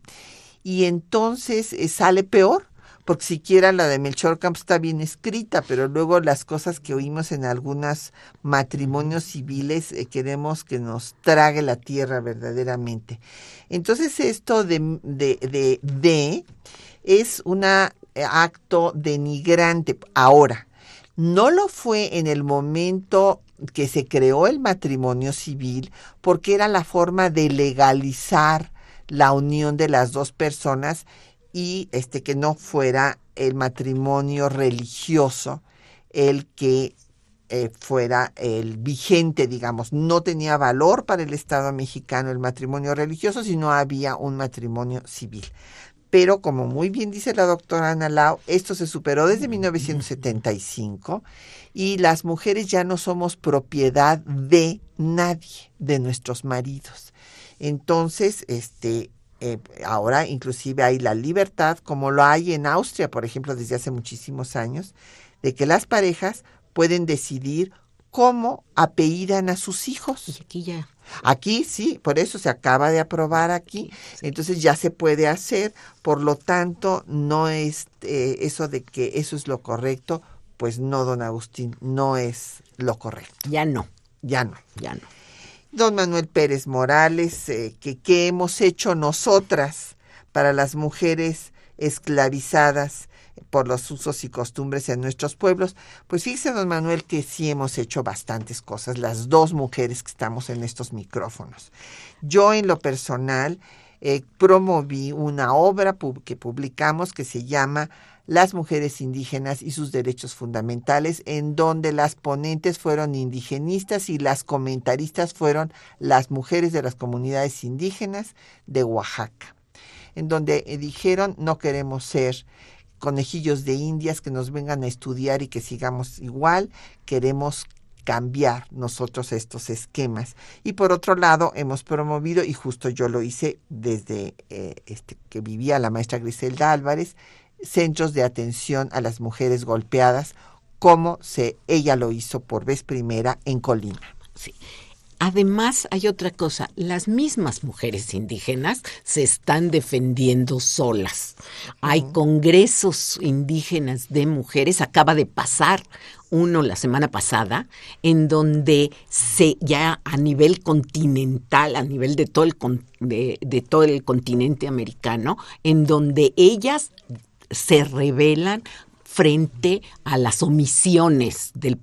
y entonces eh, sale peor, porque siquiera la de Melchor Ocampo está bien escrita, pero luego las cosas que oímos en algunos matrimonios civiles queremos que nos trague la tierra verdaderamente. Entonces esto de, de, de, de es un acto denigrante. Ahora, no lo fue en el momento que se creó el matrimonio civil porque era la forma de legalizar la unión de las dos personas y este que no fuera el matrimonio religioso el que eh, fuera el vigente, digamos, no tenía valor para el Estado mexicano el matrimonio religioso, sino había un matrimonio civil pero como muy bien dice la doctora Ana Lau, esto se superó desde 1975 y las mujeres ya no somos propiedad de nadie, de nuestros maridos. Entonces, este, eh, ahora inclusive hay la libertad, como lo hay en Austria, por ejemplo, desde hace muchísimos años, de que las parejas pueden decidir cómo apellidan a sus hijos.
Y aquí ya
Aquí sí, por eso se acaba de aprobar aquí, entonces ya se puede hacer, por lo tanto, no es eh, eso de que eso es lo correcto, pues no, don Agustín, no es lo correcto.
Ya no.
Ya no.
Ya no.
Don Manuel Pérez Morales, eh, que qué hemos hecho nosotras para las mujeres esclavizadas por los usos y costumbres en nuestros pueblos. Pues fíjese, don Manuel, que sí hemos hecho bastantes cosas, las dos mujeres que estamos en estos micrófonos. Yo en lo personal eh, promoví una obra que publicamos que se llama Las mujeres indígenas y sus derechos fundamentales, en donde las ponentes fueron indigenistas y las comentaristas fueron las mujeres de las comunidades indígenas de Oaxaca, en donde eh, dijeron no queremos ser conejillos de indias que nos vengan a estudiar y que sigamos igual, queremos cambiar nosotros estos esquemas. Y por otro lado, hemos promovido, y justo yo lo hice desde eh, este, que vivía la maestra Griselda Álvarez, centros de atención a las mujeres golpeadas, como se, ella lo hizo por vez primera en Colima.
Sí. Además, hay otra cosa, las mismas mujeres indígenas se están defendiendo solas. Hay congresos indígenas de mujeres, acaba de pasar uno la semana pasada, en donde se ya a nivel continental, a nivel de todo el, de, de todo el continente americano, en donde ellas se revelan frente a las omisiones del,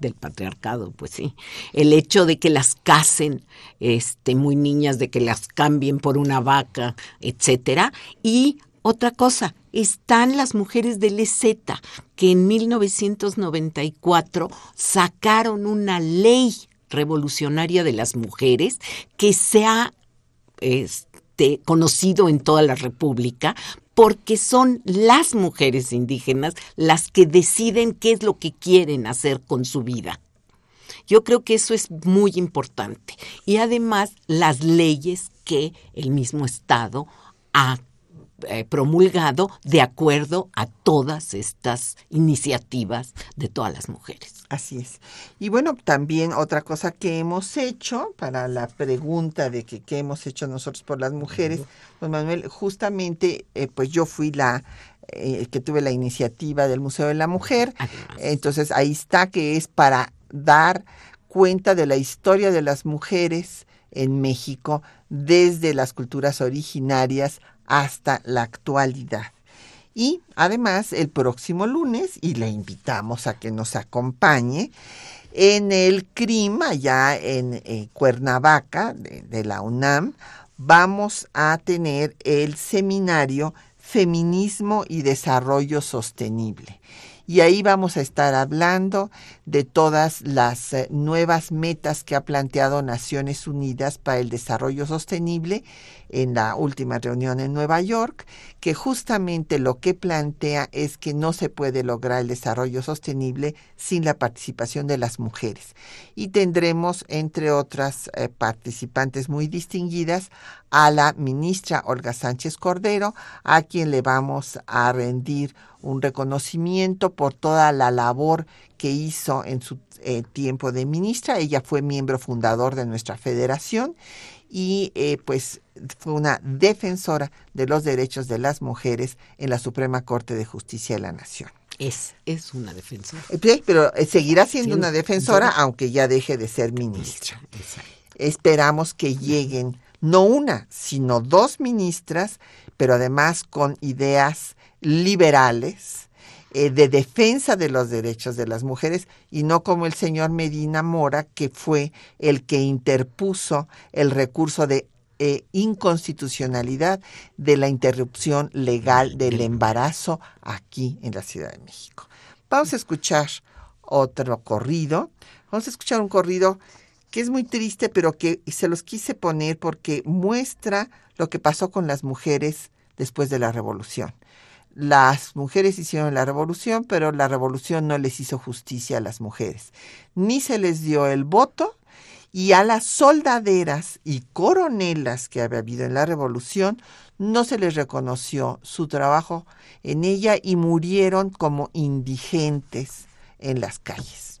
del patriarcado, pues sí. El hecho de que las casen este, muy niñas, de que las cambien por una vaca, etcétera. Y otra cosa, están las mujeres de Leseta, que en 1994 sacaron una ley revolucionaria de las mujeres que se ha este, conocido en toda la República porque son las mujeres indígenas las que deciden qué es lo que quieren hacer con su vida. Yo creo que eso es muy importante. Y además las leyes que el mismo Estado ha eh, promulgado de acuerdo a todas estas iniciativas de todas las mujeres.
Así es. Y bueno, también otra cosa que hemos hecho para la pregunta de que qué hemos hecho nosotros por las mujeres, don Manuel, justamente eh, pues yo fui la eh, que tuve la iniciativa del Museo de la Mujer. Entonces ahí está que es para dar cuenta de la historia de las mujeres en México desde las culturas originarias hasta la actualidad. Y además el próximo lunes, y le invitamos a que nos acompañe, en el CRIM, allá en eh, Cuernavaca, de, la UNAM, vamos a tener el seminario Feminismo y Desarrollo Sostenible.
y ahí vamos a estar hablando de todas las eh, nuevas metas que ha planteado Naciones Unidas para el Desarrollo Sostenible en la última reunión en Nueva York, que justamente lo que plantea es que no se puede lograr el desarrollo sostenible sin la participación de las mujeres. Y tendremos, entre otras eh, participantes muy distinguidas, a la ministra Olga Sánchez Cordero, a quien le vamos a rendir un reconocimiento por toda la labor que hizo en su eh, tiempo de ministra. Ella fue miembro fundador de nuestra federación y eh, pues fue una defensora de los derechos de las mujeres en la Suprema Corte de Justicia de la Nación.
Es, es una defensora.
Eh, pero seguirá siendo una defensora aunque ya deje de ser ministra. Esperamos que lleguen no una, sino dos ministras, pero además con ideas liberales, eh, de defensa de los derechos de las mujeres y no como el señor Medina Mora, que fue el que interpuso el recurso de eh, inconstitucionalidad de la interrupción legal del embarazo aquí en la Ciudad de México. Vamos a escuchar otro corrido. Vamos a escuchar un corrido que es muy triste, pero que se los quise poner porque muestra lo que pasó con las mujeres después de la revolución. Las mujeres hicieron la revolución, pero la revolución no les hizo justicia a las mujeres. Ni se les dio el voto y a las soldaderas y coronelas que había habido en la revolución no se les reconoció su trabajo en ella y murieron como indigentes en las calles.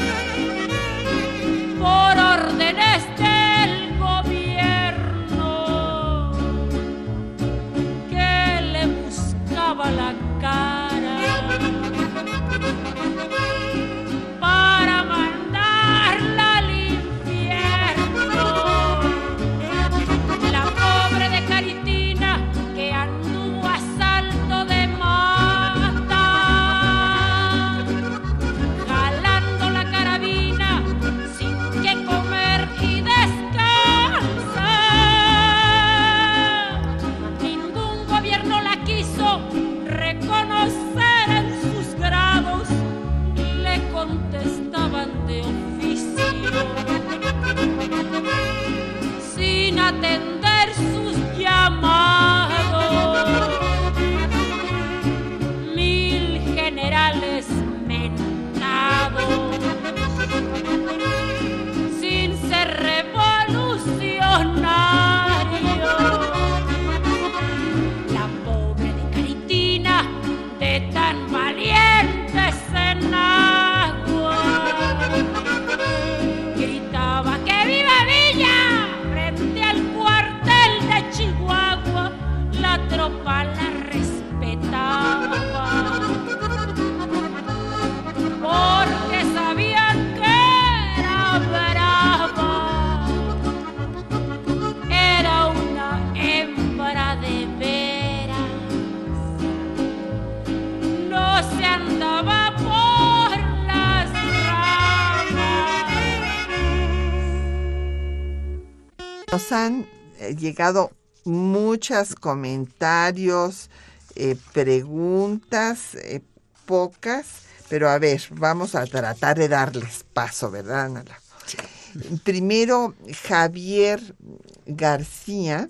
han eh, llegado muchos comentarios, eh, preguntas, eh, pocas,
Pero a ver, vamos a tratar de darles paso, ¿verdad, Ana? Primero, Javier García,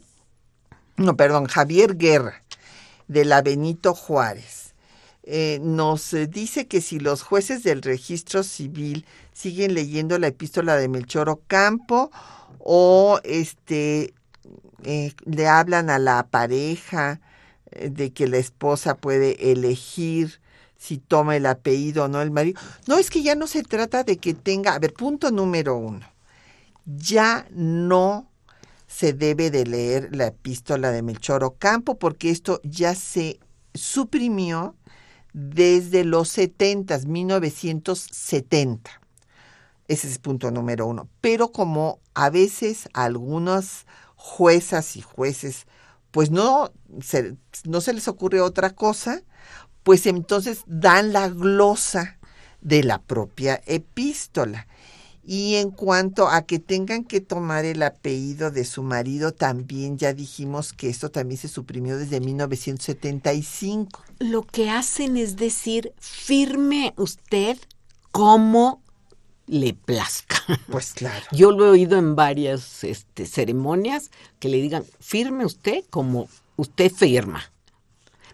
no, perdón, Javier Guerra, de la Benito Juárez. Eh, nos dice que si los jueces del registro civil siguen leyendo la epístola de Melchor Ocampo o este eh, le hablan a la pareja de que la esposa puede elegir si toma el apellido o no el marido. No, es que ya no se trata de que tenga, a ver, punto número uno, ya no se debe de leer la epístola de Melchor Ocampo porque esto ya se suprimió desde los 70, 1970. Ese es punto número uno. Pero como a veces algunas juezas y jueces, pues no se, no se les ocurre otra cosa, pues entonces dan la glosa de la propia epístola. Y en cuanto a que tengan que tomar el apellido de su marido, también ya dijimos que esto también se suprimió desde 1975.
Lo que hacen es decir, firme usted como le plazca.
Pues claro.
Yo lo he oído en varias este, ceremonias que le digan, firme usted como usted firma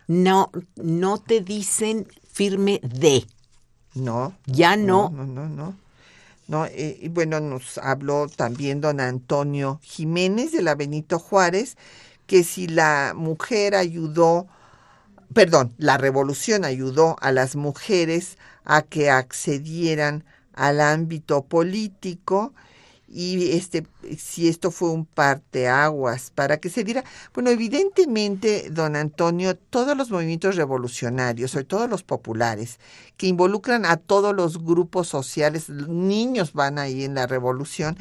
no, no te dicen firme de.
No.
Ya no.
No, no, no. no. Eh, y bueno, nos habló también don Antonio Jiménez de la Benito Juárez, que si la mujer ayudó, perdón, la revolución ayudó a las mujeres a que accedieran al ámbito político y este si esto fue un parteaguas para que se diera. Bueno evidentemente don Antonio todos los movimientos revolucionarios sobre todo los populares que involucran a todos los grupos sociales niños van ahí en la revolución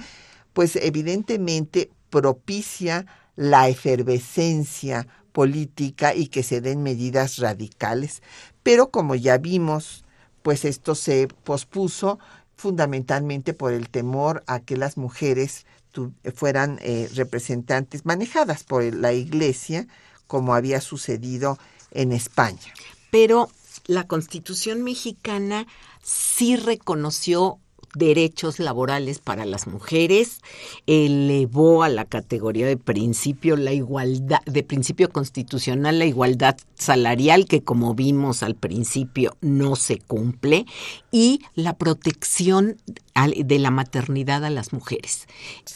pues evidentemente propicia la efervescencia política y que se den medidas radicales. Pero como ya vimos pues esto se pospuso fundamentalmente por el temor a que las mujeres fueran eh, representantes manejadas por la Iglesia, como había sucedido en España.
Pero la Constitución mexicana sí reconoció derechos laborales para las mujeres, elevó a la categoría de principio la igualdad, de principio constitucional la igualdad salarial, que como vimos al principio no se cumple, y la protección de la maternidad a las mujeres.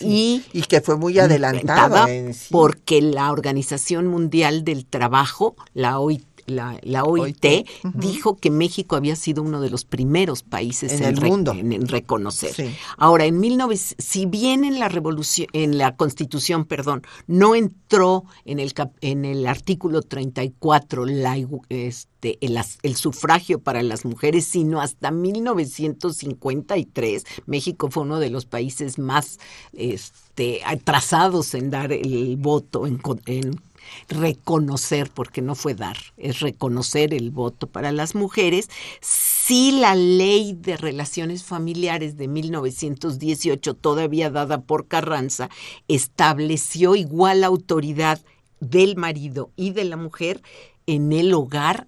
Y, y, que fue muy adelantada
porque la Organización Mundial del Trabajo, la OIT, la, OIT, dijo que México había sido uno de los primeros países
en, el mundo.
en, reconocer. Ahora, en 19, si bien en la revolución, en la Constitución, perdón, no entró en el en el artículo 34 la, este, el, el sufragio para las mujeres, sino hasta 1953 México fue uno de los países más este, atrasados en dar el voto en, en reconocer, porque no fue dar, es reconocer el voto para las mujeres, si la ley de relaciones familiares de 1918, todavía dada por Carranza, estableció igual autoridad del marido y de la mujer en el hogar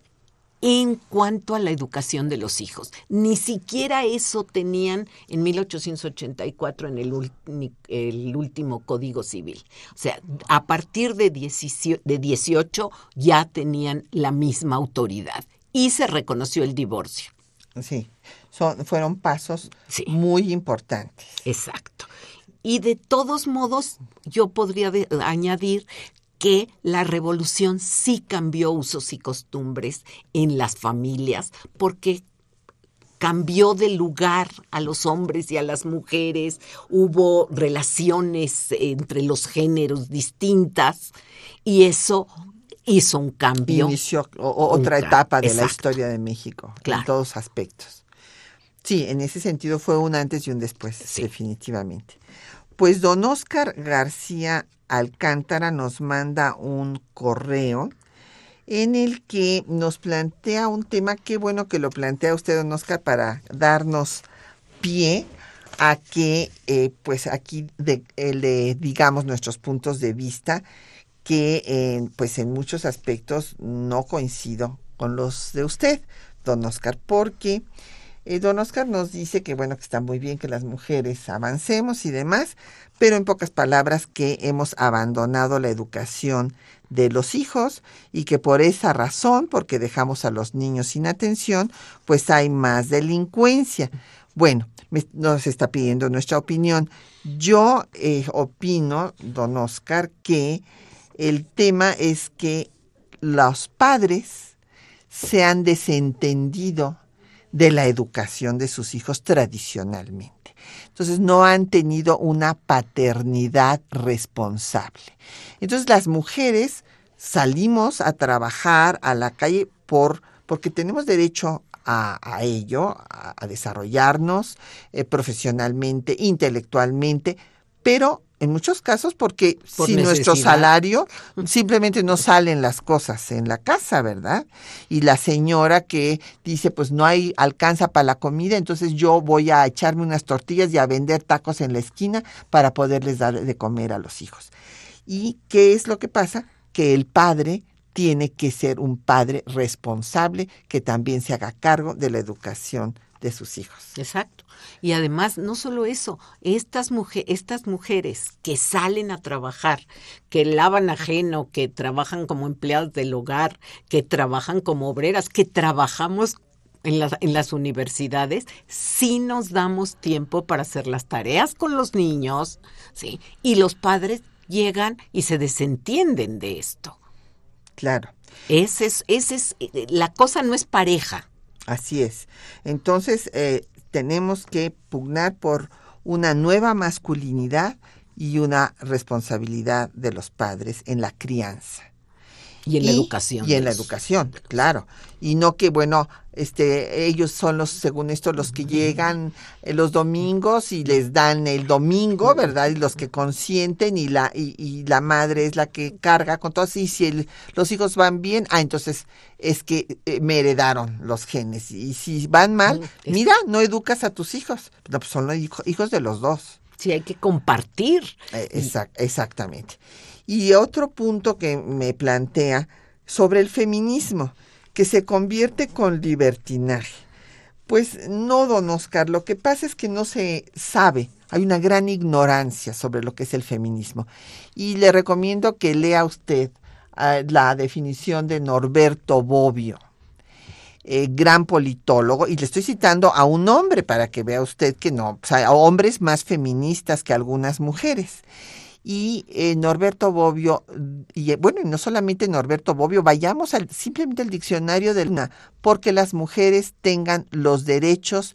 en cuanto a la educación de los hijos. Ni siquiera eso tenían en 1884 en el, el último Código Civil. O sea, a partir de, 18 ya tenían la misma autoridad y se reconoció el divorcio.
Sí, Son, fueron pasos muy importantes.
Exacto. Y de todos modos, yo podría añadir que la revolución sí cambió usos y costumbres en las familias, porque cambió de lugar a los hombres y a las mujeres, hubo relaciones entre los géneros distintas y eso hizo un cambio.
Inició otra etapa de la historia de México, en todos aspectos. Sí, en ese sentido fue un antes y un después, definitivamente. Pues don Oscar García Alcántara nos manda un correo en el que nos plantea un tema, qué bueno que lo plantea usted, don Oscar, para darnos pie a que, eh, pues aquí le digamos nuestros puntos de vista, que pues en muchos aspectos no coincido con los de usted. don Oscar, porque eh, don Oscar nos dice que bueno, que está muy bien que las mujeres avancemos y demás, pero en pocas palabras que hemos abandonado la educación de los hijos y que por esa razón, porque dejamos a los niños sin atención, pues hay más delincuencia. Bueno, nos está pidiendo nuestra opinión. Yo eh, opino, don Oscar, que el tema es que los padres se han desentendido de la educación de sus hijos tradicionalmente. Entonces no han tenido una paternidad responsable. Entonces las mujeres salimos a trabajar a la calle por porque tenemos derecho a, ello, a, desarrollarnos eh, profesionalmente, intelectualmente, pero en muchos casos porque sin nuestro salario simplemente no salen las cosas en la casa, ¿verdad? Y la señora que dice, pues no hay alcanza para la comida, entonces yo voy a echarme unas tortillas y a vender tacos en la esquina para poderles dar de comer a los hijos. ¿Y qué es lo que pasa? Que el padre tiene que ser un padre responsable que también se haga cargo de la educación de sus hijos.
Exacto. Y además, no solo eso, estas, estas mujeres que salen a trabajar, que lavan ajeno, que trabajan como empleadas del hogar, que trabajan como obreras, que trabajamos en las, en las universidades, sí nos damos tiempo para hacer las tareas con los niños, ¿sí? Y los padres llegan y se desentienden de esto.
Claro.
Ese es, ese es, eh, la cosa no es pareja.
Así es. Entonces, eh, tenemos que pugnar por una nueva masculinidad y una responsabilidad de los padres en la crianza.
Y en la educación.
Y en la educación, claro. Y no que, bueno, este, ellos son los, según esto, los que llegan eh, los domingos y les dan el domingo, ¿verdad? Y los que consienten y la, y, la madre es la que carga con todo. Y si los hijos van bien, ah, entonces es que eh, me heredaron los genes. Y si van mal, mira, no educas a tus hijos. No, pues son los hijos de los dos.
Sí, hay que compartir.
Eh, exactamente. Y otro punto que me plantea sobre el feminismo, que se convierte con libertinaje. Pues no, don Oscar, lo que pasa es que no se sabe, hay una gran ignorancia sobre lo que es el feminismo. Y le recomiendo que lea usted ah, la definición de Norberto Bobbio, eh, gran politólogo, y le estoy citando a un hombre para que vea usted que no, o sea, hombres más feministas que algunas mujeres y eh, Norberto Bobbio, y eh, bueno, y no solamente Norberto Bobbio, vayamos al, simplemente al diccionario de una, porque las mujeres tengan los derechos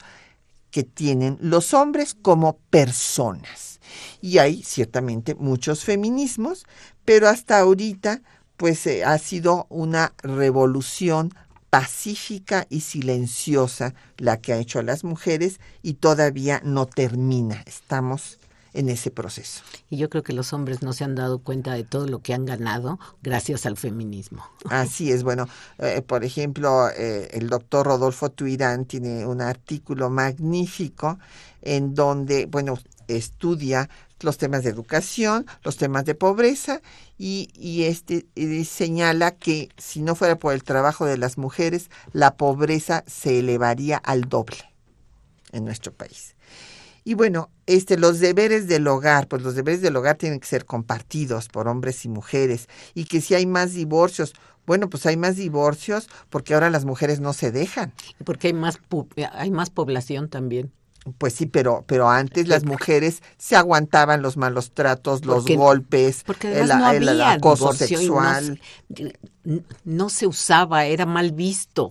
que tienen los hombres como personas. Y hay ciertamente muchos feminismos, pero hasta ahorita pues eh, ha sido una revolución pacífica y silenciosa la que ha hecho a las mujeres y todavía no termina. Estamos en ese proceso.
Y yo creo que los hombres no se han dado cuenta de todo lo que han ganado gracias al feminismo. (laughs)
Así es, bueno, eh, por ejemplo, eh, el doctor Rodolfo Tuirán tiene un artículo magnífico en donde, bueno, estudia los temas de educación, los temas de pobreza y, y este señala que si no fuera por el trabajo de las mujeres, la pobreza se elevaría al doble en nuestro país. Y bueno, este, los deberes del hogar, pues los deberes del hogar tienen que ser compartidos por hombres y mujeres. Y que si hay más divorcios, bueno, pues hay más divorcios porque ahora las mujeres no se dejan.
Porque hay más, hay más población también.
Pues sí, pero, pero antes las mujeres se aguantaban los malos tratos, los golpes,
el, acoso sexual. No, no, se usaba, era mal visto.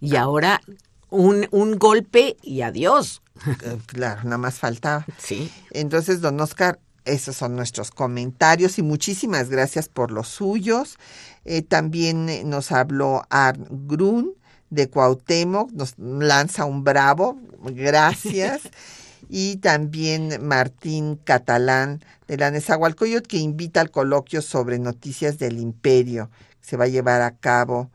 Y ahora un, un golpe y adiós.
Eh, claro, nada más faltaba.
Sí.
Entonces, don Oscar, esos son nuestros comentarios y muchísimas gracias por los suyos. Eh, también eh, nos habló Arn Grun de Cuauhtémoc, nos lanza un bravo, gracias. (laughs) y también Martín Catalán de la Nezahualcóyotl que invita al coloquio sobre noticias del imperio. Se va a llevar a cabo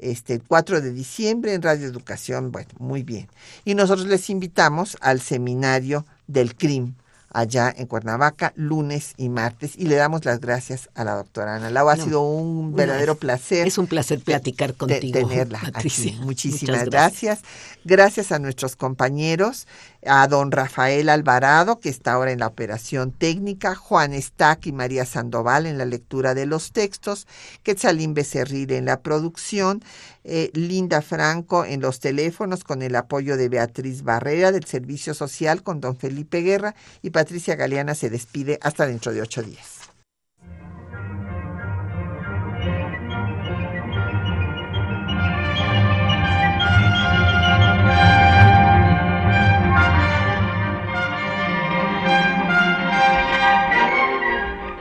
este 4 de diciembre en Radio Educación. Bueno, muy bien. Y nosotros les invitamos al seminario del CRIM allá en Cuernavaca, lunes y martes. Y le damos las gracias a la doctora Ana Lau. Ha
No,
sido un verdadero
es-
placer.
es un placer platicar contigo,
tenerla
Patricia.
aquí. Muchísimas gracias. gracias. a nuestros compañeros, a don Rafael Alvarado, que está ahora en la operación técnica, Juan Stack y María Sandoval en la lectura de los textos, Quetzalín Becerril en la producción, eh, Linda Franco en los teléfonos con el apoyo de Beatriz Barrera del Servicio Social con don Felipe Guerra y Patricia Galeana se despide hasta dentro de ocho días.